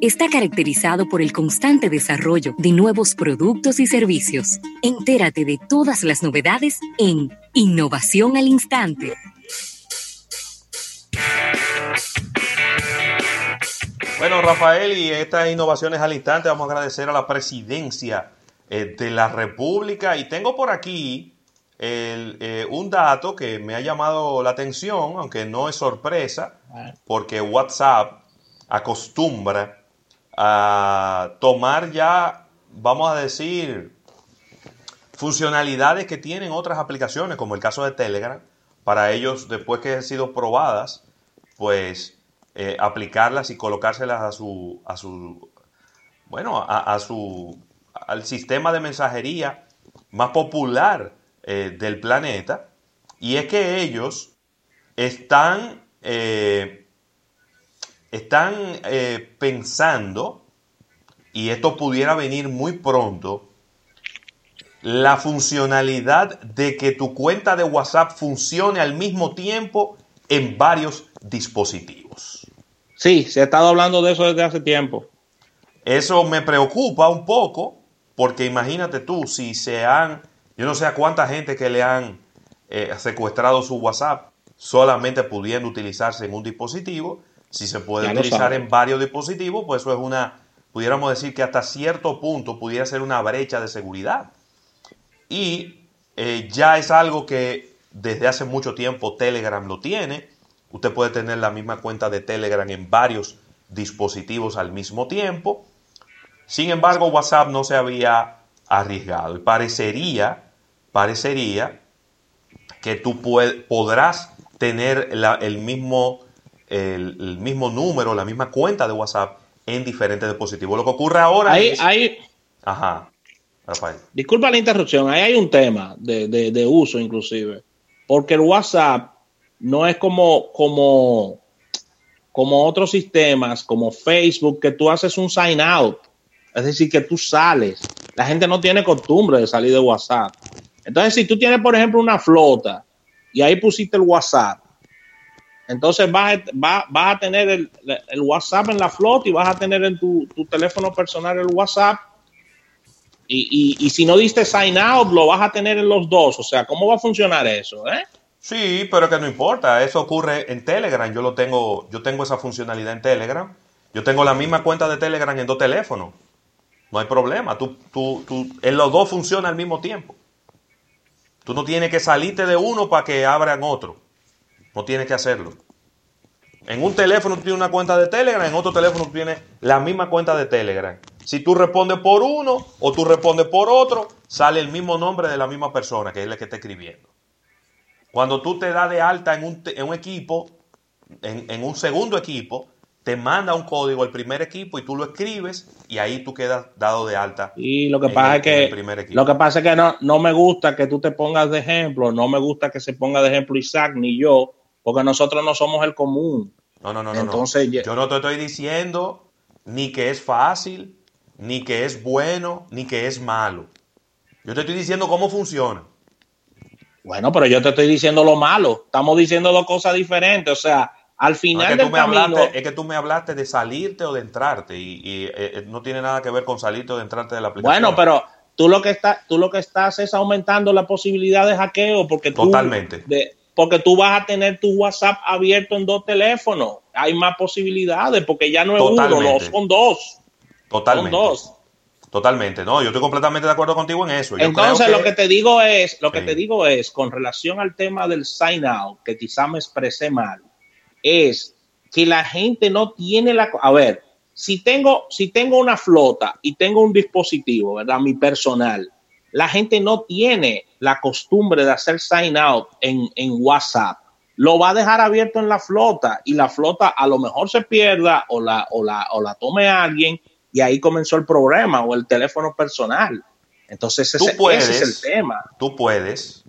está caracterizado por el constante desarrollo de nuevos productos y servicios. Entérate de todas las novedades en Innovación al Instante. Bueno, Rafael, y estas innovaciones al instante vamos a agradecer a la presidencia eh, de la República. Y tengo por aquí eh, un dato que me ha llamado la atención, aunque no es sorpresa, porque WhatsApp acostumbra a tomar ya, vamos a decir, funcionalidades que tienen otras aplicaciones, como el caso de Telegram, para ellos, después que han sido probadas, pues eh, aplicarlas y colocárselas a su, a su bueno, a, su, al sistema de mensajería más popular eh, del planeta. Y es que ellos están eh, están eh, pensando, y esto pudiera venir muy pronto, la funcionalidad de que tu cuenta de WhatsApp funcione al mismo tiempo en varios dispositivos. Sí, se ha estado hablando de eso desde hace tiempo. Eso me preocupa un poco, porque imagínate tú, si se han, yo no sé a cuánta gente que le han eh, secuestrado su WhatsApp, solamente pudiendo utilizarse en un dispositivo, si se puede utilizar en varios dispositivos, pues eso es una, pudiéramos decir que hasta cierto punto pudiera ser una brecha de seguridad. Y eh, ya es algo que desde hace mucho tiempo Telegram lo tiene. Usted puede tener la misma cuenta de Telegram en varios dispositivos al mismo tiempo. Sin embargo, WhatsApp no se había arriesgado. Y parecería, parecería que tú podrás tener el mismo el, mismo número, la misma cuenta de WhatsApp en diferentes dispositivos. Lo que ocurre ahora es... Hay, Ajá, Rafael. Disculpa la interrupción, ahí hay un tema de, uso inclusive, porque el WhatsApp no es como, como, como otros sistemas, como Facebook, que tú haces un sign out, es decir, que tú sales. La gente no tiene costumbre de salir de WhatsApp. Entonces, si tú tienes, por ejemplo, una flota y ahí pusiste el WhatsApp, entonces vas, a tener el, WhatsApp en la flota y vas a tener en tu, teléfono personal el WhatsApp. Y, si no diste sign out, lo vas a tener en los dos. O sea, ¿cómo va a funcionar eso? Eh? Sí, pero que no importa. Eso ocurre en Telegram. Yo lo tengo, yo tengo esa funcionalidad en Telegram. Yo tengo la misma cuenta de Telegram en dos teléfonos. No hay problema. Tú, tú, tú, en los dos funciona al mismo tiempo. Tú no tienes que salirte de uno para que abran otro. No tienes que hacerlo. En un teléfono tú tienes una cuenta de Telegram, en otro teléfono tú tienes la misma cuenta de Telegram. Si tú respondes por uno o tú respondes por otro, sale el mismo nombre de la misma persona, que es la que está escribiendo. Cuando tú te das de alta en un, equipo, en, un segundo equipo, te manda un código al primer equipo y tú lo escribes y ahí tú quedas dado de alta. Y lo que pasa es que lo que pasa es que no, no me gusta que tú te pongas de ejemplo, no me gusta que se ponga de ejemplo Isaac ni yo, porque nosotros no somos el común. No, no, no, Entonces, no. Yo no te estoy diciendo ni que es fácil, ni que es bueno, ni que es malo. Yo te estoy diciendo cómo funciona. Bueno, pero yo te estoy diciendo lo malo. Estamos diciendo dos cosas diferentes. O sea, al final del camino... es que tú me hablaste de salirte o de entrarte y, eh, eh, no tiene nada que ver con salirte o de entrarte de la aplicación. Bueno, pero tú lo que estás, tú lo que estás es aumentando la posibilidad de hackeo porque tú, Totalmente porque tú vas a tener tu WhatsApp abierto en dos teléfonos. Hay más posibilidades porque ya no es uno, no, son dos. Totalmente. Son dos. Totalmente, no, yo estoy completamente de acuerdo contigo en eso. Entonces, lo que te digo es, lo que te digo es, con relación al tema del sign out, que quizá me expresé mal, es que la gente no tiene la, a ver, si tengo, si tengo una flota y tengo un dispositivo, ¿verdad? Mi personal, la gente no tiene la costumbre de hacer sign out en, WhatsApp. Lo va a dejar abierto en la flota y la flota a lo mejor se pierda o la, o la, o la tome alguien y ahí comenzó el problema o el teléfono personal. Entonces ese, es el tema. Tú puedes,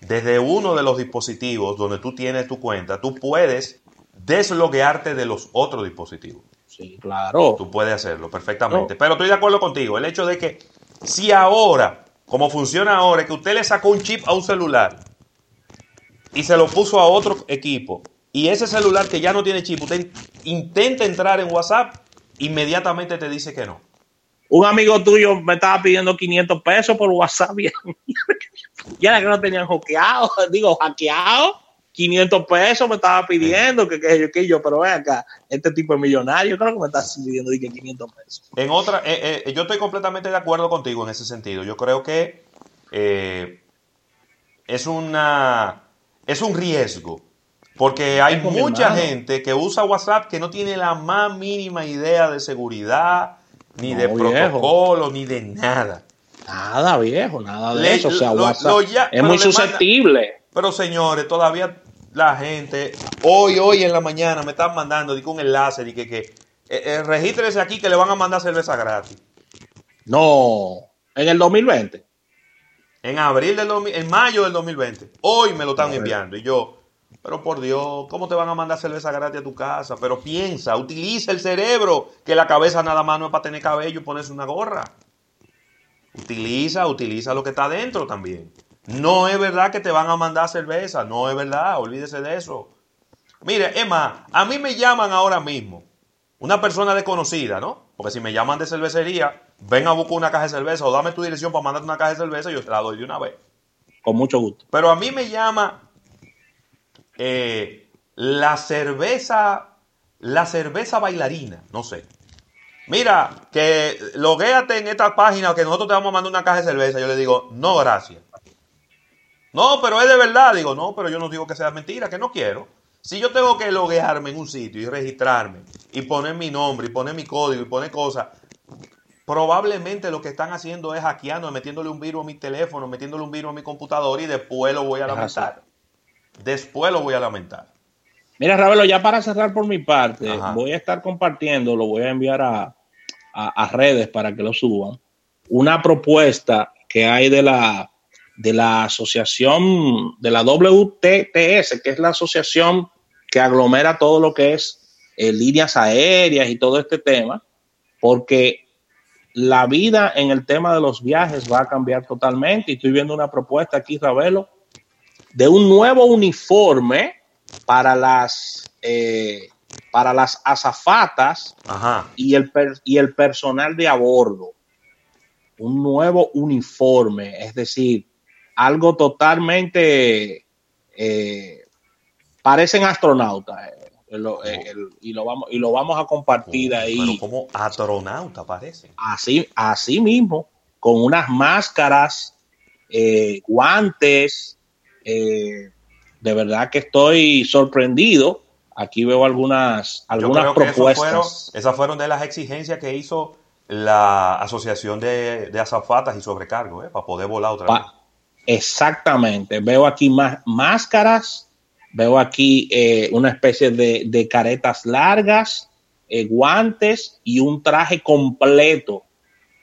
desde uno de los dispositivos donde tú tienes tu cuenta, tú puedes desloguearte de los otros dispositivos. Sí, claro. Tú puedes hacerlo perfectamente. Pero estoy de acuerdo contigo. El hecho de que si ahora, como funciona ahora, que usted le sacó un chip a un celular y se lo puso a otro equipo, y ese celular que ya no tiene chip, usted intenta entrar en WhatsApp, inmediatamente te dice que no. Un amigo tuyo me estaba pidiendo 500 pesos por WhatsApp. ya era que no tenían hackeado, digo, hackeado. 500 pesos me estaba pidiendo, que, que, que yo, pero ven acá, este tipo de millonario, creo que me está pidiendo 500 pesos. En otra, eh, eh, yo estoy completamente de acuerdo contigo en ese sentido. Yo creo que eh, es una es un riesgo. Porque hay mucha gente que usa WhatsApp que no tiene la más mínima idea de seguridad, ni de protocolo, ni de nada. Nada, viejo, nada de eso. O sea, WhatsApp es muy susceptible. Pero señores, todavía la gente, hoy, hoy en la mañana me están mandando un enlace y que, que eh, eh, regístrese aquí que le van a mandar cerveza gratis. No, en el 2020. En abril del en mayo del 2020. Hoy me lo están enviando y yo, pero por Dios, ¿cómo te van a mandar cerveza gratis a tu casa? Pero piensa, utiliza el cerebro, que la cabeza nada más no es para tener cabello y ponerse una gorra. Utiliza, utiliza lo que está dentro también. No es verdad que te van a mandar cerveza, no es verdad, olvídese de eso. Mire, Emma, a mí me llaman ahora mismo una persona desconocida, ¿no? Porque si me llaman de cervecería, ven a buscar una caja de cerveza o dame tu dirección para mandarte una caja de cerveza y yo te la doy de una vez. Con mucho gusto. Pero a mí me llama eh, la cerveza, la cerveza bailarina, no sé. Mira, que loguéate en esta página que nosotros te vamos a mandar una caja de cerveza. Yo le digo, no, gracias. No, pero es de verdad. Digo, no, pero yo no digo que sea mentira, que no quiero. Si yo tengo que loguearme en un sitio y registrarme y poner mi nombre y poner mi código y poner cosas, probablemente lo que están haciendo es hackeando, metiéndole un virus a mi teléfono, metiéndole un virus a mi computadora y después lo voy a lamentar. Después lo voy a lamentar. Mira, Ravelo, ya para cerrar por mi parte, voy a estar compartiendo, lo voy a enviar a, a, redes para que lo suban, una propuesta que hay de la, de la asociación, de la WTTS, que es la asociación que aglomera todo lo que es eh, líneas aéreas y todo este tema, porque la vida en el tema de los viajes va a cambiar totalmente. Y estoy viendo una propuesta aquí, Ravelo, de un nuevo uniforme para las, eh, para las azafatas Y, el y el personal de a bordo. Un nuevo uniforme, es decir, algo totalmente... Eh, parecen astronautas. Eh. Eh, y, lo vamos, y lo vamos a compartir ahí. Pero como astronauta parece. Así, así mismo, con unas máscaras, eh, guantes. De verdad que estoy sorprendido. Aquí veo algunas, algunas propuestas. esas fueron de las exigencias que hizo la Asociación de, de Azafatas y Sobrecargo, para poder volar otra vez. Exactamente. Veo aquí más máscaras Veo aquí eh, una especie de, caretas largas, eh, guantes y un traje completo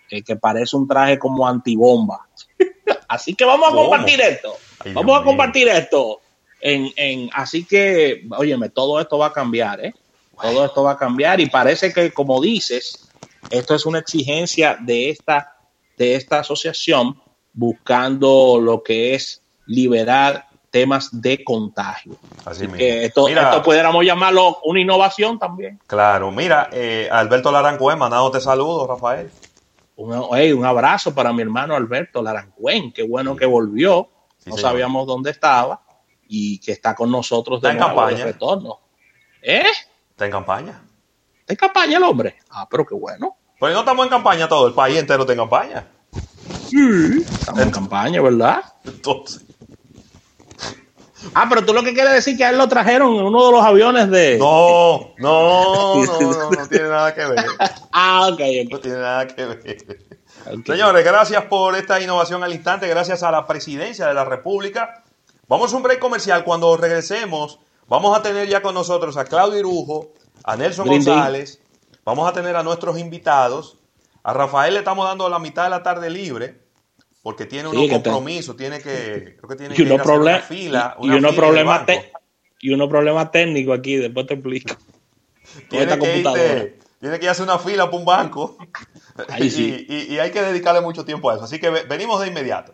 eh, que parece un traje como antibomba. así que vamos a compartir esto. vamos a compartir esto. En, así que, óyeme, todo esto va a cambiar, ¿eh? Todo esto va a cambiar y parece que, como dices, esto es una exigencia de esta, de esta asociación buscando lo que es liberar temas de contagio. Así, que esto, esto, pudiéramos llamarlo una innovación también. Claro, mira, eh, Alberto Larancuén, mandándote saludos, Rafael. Un, un abrazo para mi hermano Alberto Larancuén, qué bueno que volvió, no sabíamos dónde estaba y que está con nosotros de, está en campaña. retorno. ¿Eh? Está en campaña. Está en campaña el hombre. Ah, pero qué bueno. Pues no estamos en campaña todo, el país entero está en campaña. Sí, estamos en campaña, ¿verdad? Entonces. Ah, pero tú lo que quieres decir que a él lo trajeron en uno de los aviones de. No, no, no, no, tiene nada que ver. ah, ok. No tiene nada que ver. Señores, gracias por esta innovación al instante, gracias a la presidencia de la República. Vamos a un break comercial. Cuando regresemos, vamos a tener ya con nosotros a Claudio Irujo, a Nelson González, vamos a tener a nuestros invitados. A Rafael le estamos dando la mitad de la tarde libre porque tiene unos compromisos, tiene que, creo que tiene que ir una fila, y, unos problemas y unos problemas técnicos aquí, después te explico. tiene, que tiene que ir a hacer una fila para un banco y, y hay que dedicarle mucho tiempo a eso. Así que venimos de inmediato.